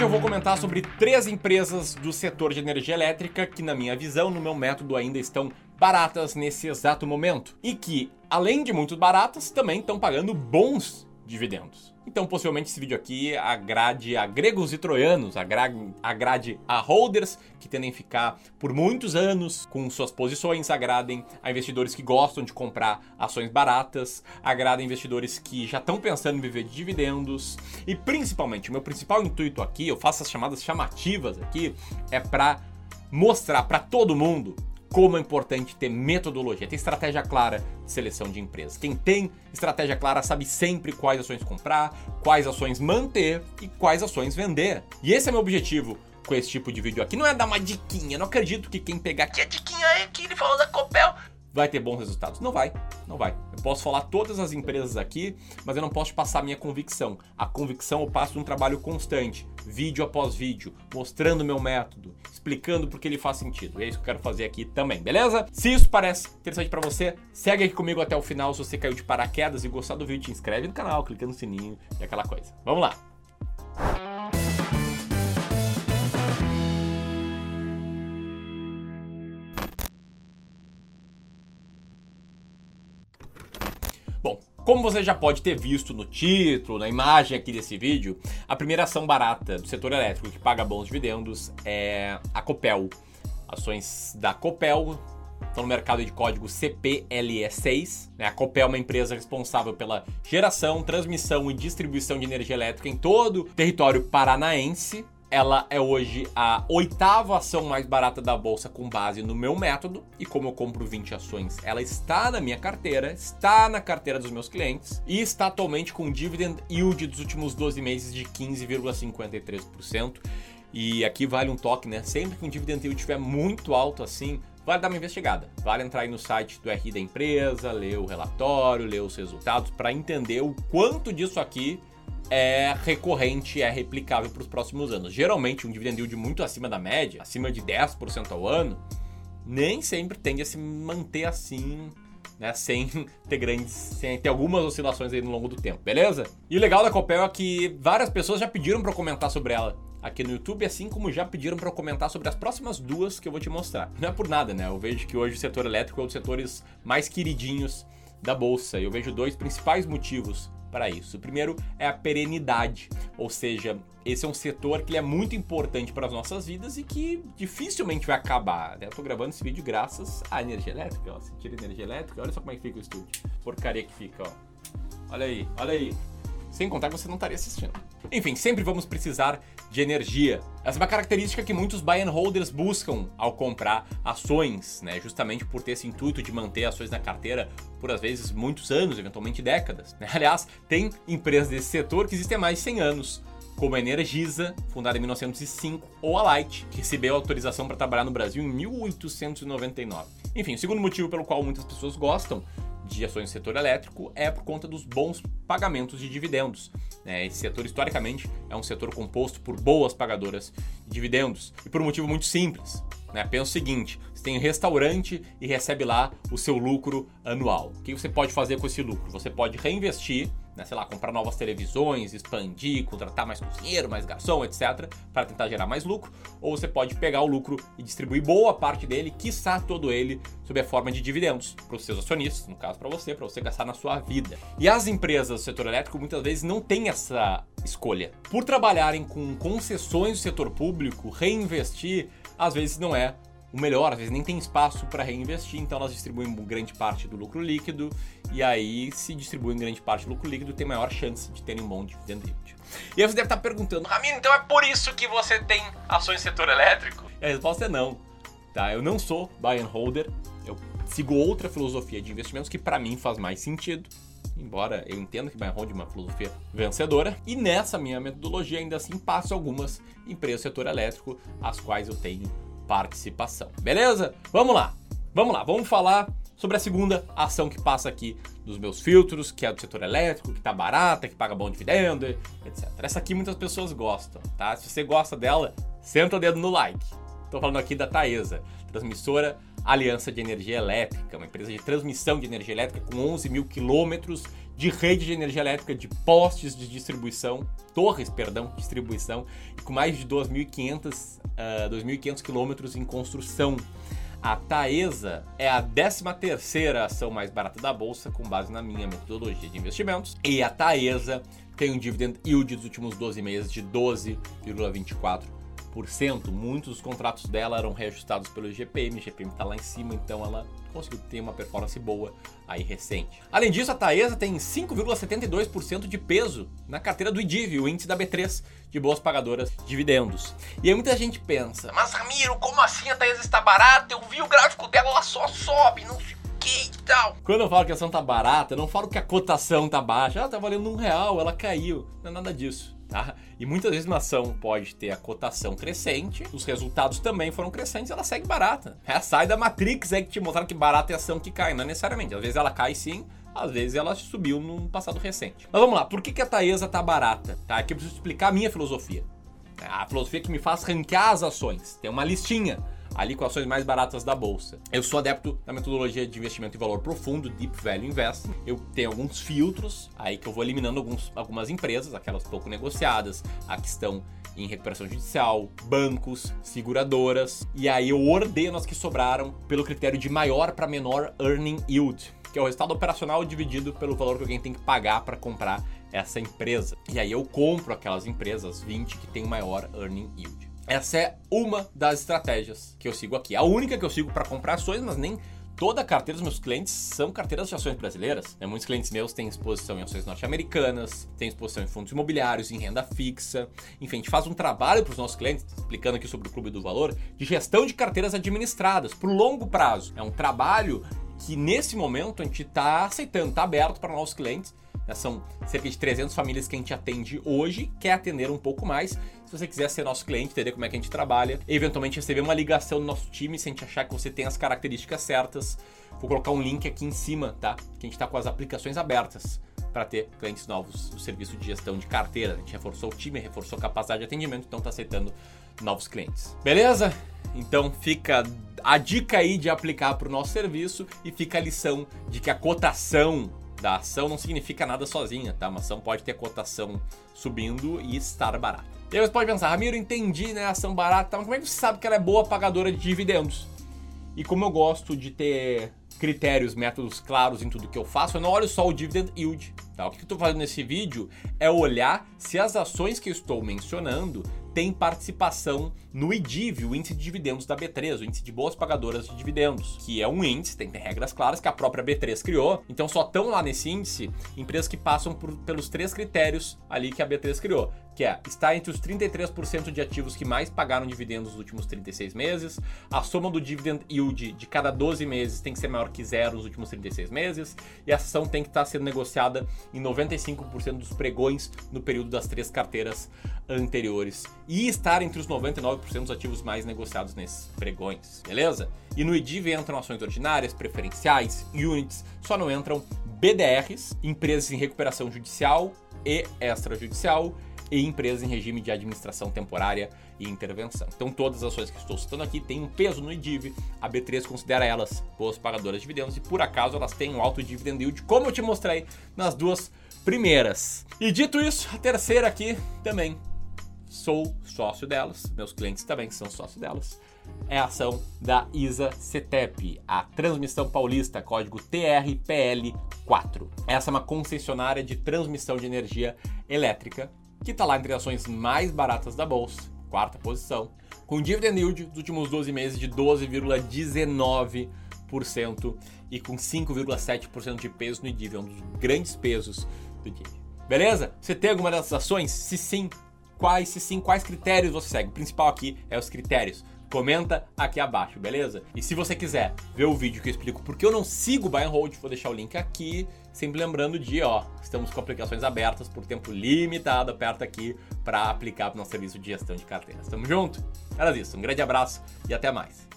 Hoje eu vou comentar sobre três empresas do setor de energia elétrica que, na minha visão, no meu método, ainda estão baratas nesse exato momento. E que, além de muito baratas, também estão pagando bons dividendos. Então, possivelmente, esse vídeo aqui agrade a gregos e troianos, agrade, a holders que tendem a ficar por muitos anos com suas posições, agradem a investidores que gostam de comprar ações baratas, agradem investidores que já estão pensando em viver de dividendos e, principalmente, o meu principal intuito aqui, eu faço as chamadas chamativas aqui, é para mostrar para todo mundo como é importante ter metodologia, ter estratégia clara de seleção de empresas. Quem tem estratégia clara sabe sempre quais ações comprar, quais ações manter e quais ações vender. E esse é meu objetivo com esse tipo de vídeo aqui. Não é dar uma diquinha, não acredito que quem pegar aqui a diquinha é que ele falou da Copel vai ter bons resultados. Não vai, não vai. Eu posso falar todas as empresas aqui, mas eu não posso passar minha convicção. A convicção eu passo um trabalho constante, vídeo após vídeo, mostrando meu método, explicando porque ele faz sentido. E é isso que eu quero fazer aqui também, beleza? Se isso parece interessante para você, segue aqui comigo até o final. Se você caiu de paraquedas e gostar do vídeo, te inscreve no canal, clica no sininho e aquela coisa. Vamos lá. Como você já pode ter visto no título, na imagem aqui desse vídeo, a primeira ação barata do setor elétrico que paga bons dividendos é a Copel. Ações da Copel estão no mercado de código CPLE6. Né? A Copel é uma empresa responsável pela geração, transmissão e distribuição de energia elétrica em todo o território paranaense. Ela é hoje a oitava ação mais barata da bolsa com base no meu método. E como eu compro 20 ações, ela está na minha carteira, está na carteira dos meus clientes e está atualmente com dividend yield dos últimos 12 meses de 15,53%. E aqui vale um toque, né? Sempre que um dividend yield estiver muito alto assim, vale dar uma investigada. Vale entrar aí no site do RI da empresa, ler o relatório, ler os resultados para entender o quanto disso aqui é recorrente, é replicável para os próximos anos. Geralmente, um dividend yield muito acima da média, acima de 10% ao ano, nem sempre tende a se manter assim, né, sem ter grandes, sem ter algumas oscilações aí no longo do tempo, beleza? E o legal da Copel é que várias pessoas já pediram para comentar sobre ela aqui no YouTube, assim como já pediram para comentar sobre as próximas duas que eu vou te mostrar. Não é por nada, né? Eu vejo que hoje o setor elétrico é um dos setores mais queridinhos da bolsa. Eu vejo dois principais motivos para isso. O primeiro é a perenidade, ou seja, esse é um setor que é muito importante para as nossas vidas e que dificilmente vai acabar. Né? Eu tô gravando esse vídeo graças à energia elétrica. Ó. Se tira energia elétrica, olha só como é que fica o estúdio. Porcaria que fica, ó. Olha aí, olha aí. Sem contar que você não estaria assistindo. Enfim, sempre vamos precisar de energia. Essa é uma característica que muitos buy and holders buscam ao comprar ações, né? Justamente por ter esse intuito de manter ações na carteira por às vezes muitos anos, eventualmente décadas. Né? Aliás, tem empresas desse setor que existem há mais de 100 anos, como a Energisa, fundada em 1905, ou a Light, que recebeu autorização para trabalhar no Brasil em 1899. Enfim, o segundo motivo pelo qual muitas pessoas gostam de ações do setor elétrico é por conta dos bons pagamentos de dividendos. Né? Esse setor, historicamente, é um setor composto por boas pagadoras de dividendos. E por um motivo muito simples. Né? Pensa o seguinte: você tem um restaurante e recebe lá o seu lucro anual. O que você pode fazer com esse lucro? Você pode reinvestir né, sei lá, comprar novas televisões, expandir, contratar mais cozinheiro, mais garçom, etc, para tentar gerar mais lucro, ou você pode pegar o lucro e distribuir boa parte dele, quiçá todo ele, sob a forma de dividendos para os seus acionistas, no caso para você, para você gastar na sua vida. E as empresas do setor elétrico muitas vezes não têm essa escolha. Por trabalharem com concessões do setor público, reinvestir às vezes não é o melhor, às vezes nem tem espaço para reinvestir, então elas distribuem grande parte do lucro líquido, e aí, se distribuem grande parte do lucro líquido, tem maior chance de terem um bom dividend yield. E aí você deve estar perguntando, Ramiro, então é por isso que você tem ações setor elétrico? E a resposta é não. Tá? Eu não sou buy and holder, eu sigo outra filosofia de investimentos que para mim faz mais sentido. Embora eu entenda que buy and hold é uma filosofia vencedora, e nessa minha metodologia ainda assim passo algumas empresas do setor elétrico, as quais eu tenho participação. Beleza? Vamos lá. Vamos lá, vamos falar sobre a segunda ação que passa aqui dos meus filtros, que é do setor elétrico, que tá barata, que paga bom dividendo, etc. Essa aqui muitas pessoas gostam, tá? Se você gosta dela, senta o dedo no like. Tô falando aqui da Taesa, transmissora Aliança de Energia Elétrica, uma empresa de transmissão de energia elétrica com 11 mil quilômetros de rede de energia elétrica, de postes de distribuição, torres, perdão, distribuição, e com mais de 2.500 uh, 2.500 quilômetros em construção. A Taesa é a 13 ação mais barata da bolsa, com base na minha metodologia de investimentos. E a Taesa tem um dividend yield dos últimos 12 meses de 12,24%. Muitos dos contratos dela eram reajustados pelo IGPM, o IGPM está lá em cima, então ela conseguiu ter uma performance boa aí recente. Além disso, a Taesa tem 5,72% de peso na carteira do IDIV, o índice da B3, de boas pagadoras de dividendos. E aí muita gente pensa, mas Ramiro, como assim a Taesa está barata? Eu vi o gráfico dela, ela só sobe, não e tal. Quando eu falo que a ação tá barata, eu não falo que a cotação tá baixa, ela tá valendo um real, ela caiu, não é nada disso. Tá? E muitas vezes uma ação pode ter a cotação crescente, os resultados também foram crescentes, ela segue barata. É, sai da Matrix é que te mostraram que barata é ação que cai, não necessariamente. Às vezes ela cai sim, às vezes ela subiu num passado recente. Mas vamos lá, por que, que a Taesa tá barata? Tá? Aqui eu preciso explicar a minha filosofia. A filosofia que me faz ranquear as ações. Tem uma listinha ali com ações mais baratas da bolsa. Eu sou adepto da metodologia de investimento em valor profundo, Deep Value Investing. Eu tenho alguns filtros aí que eu vou eliminando alguns, algumas empresas, aquelas pouco negociadas, a que estão em recuperação judicial, bancos, seguradoras, e aí eu ordeno as que sobraram pelo critério de maior para menor earning yield, que é o resultado operacional dividido pelo valor que alguém tem que pagar para comprar essa empresa. E aí eu compro aquelas empresas 20 que tem maior earning yield. Essa é uma das estratégias que eu sigo aqui. A única que eu sigo para comprar ações, mas nem toda a carteira dos meus clientes são carteiras de ações brasileiras. Né? Muitos clientes meus têm exposição em ações norte-americanas, têm exposição em fundos imobiliários, em renda fixa. Enfim, a gente faz um trabalho para os nossos clientes, explicando aqui sobre o Clube do Valor, de gestão de carteiras administradas por longo prazo. É um trabalho que nesse momento a gente está aceitando, está aberto para nossos clientes né? São cerca de 300 famílias que a gente atende hoje, quer atender um pouco mais. Se você quiser ser nosso cliente, entender como é que a gente trabalha, eventualmente receber uma ligação do nosso time, se a gente achar que você tem as características certas, vou colocar um link aqui em cima, tá? Que a gente está com as aplicações abertas para ter clientes novos no serviço de gestão de carteira. A gente reforçou o time, reforçou a capacidade de atendimento, então está aceitando novos clientes. Beleza? Então fica a dica aí de aplicar para o nosso serviço e fica a lição de que a cotação da ação não significa nada sozinha, tá? Uma ação pode ter cotação subindo e estar barata. E aí você pode pensar, Ramiro, entendi, né? Ação barata, mas como é que você sabe que ela é boa pagadora de dividendos? E como eu gosto de ter critérios, métodos claros em tudo que eu faço, eu não olho só o dividend yield. Tá? O que eu estou fazendo nesse vídeo é olhar se as ações que estou mencionando tem participação no IDIV, o índice de dividendos da B3, o índice de boas pagadoras de dividendos, que é um índice, tem, tem regras claras que a própria B3 criou. Então só estão lá nesse índice empresas que passam por, pelos três critérios ali que a B3 criou, que é estar entre os 33% de ativos que mais pagaram dividendos nos últimos 36 meses, a soma do dividend yield de cada 12 meses tem que ser maior que zero nos últimos 36 meses, e a ação tem que estar sendo negociada em 95% dos pregões no período das três carteiras anteriores. E estar entre os 99% dos ativos mais negociados nesses pregões, beleza? E no IDIV entram ações ordinárias, preferenciais, units, só não entram BDRs, empresas em recuperação judicial e extrajudicial e empresas em regime de administração temporária e intervenção. Então todas as ações que estou citando aqui têm um peso no IDIV, a B3 considera elas boas pagadoras de dividendos e por acaso elas têm um alto dividend yield, como eu te mostrei nas duas primeiras. E dito isso, a terceira aqui também sou sócio delas, meus clientes também são sócios delas. É a ação da ISA CETEP, a Transmissão Paulista, código TRPL4. Essa é uma concessionária de transmissão de energia elétrica que está lá entre as ações mais baratas da bolsa, quarta posição, com dividend yield dos últimos 12 meses de 12,19% e com 5,7% de peso no IDIV, é um dos grandes pesos do IDIV. Beleza? Você tem alguma dessas ações? Se sim, quais, se sim, quais critérios você segue. O principal aqui é os critérios. Comenta aqui abaixo, beleza? E se você quiser ver o vídeo que eu explico porque eu não sigo o Buy and Hold, vou deixar o link aqui. Sempre lembrando de, ó, estamos com aplicações abertas por tempo limitado, aperta aqui para aplicar para o nosso serviço de gestão de carteiras. Tamo junto? Era isso, um grande abraço e até mais.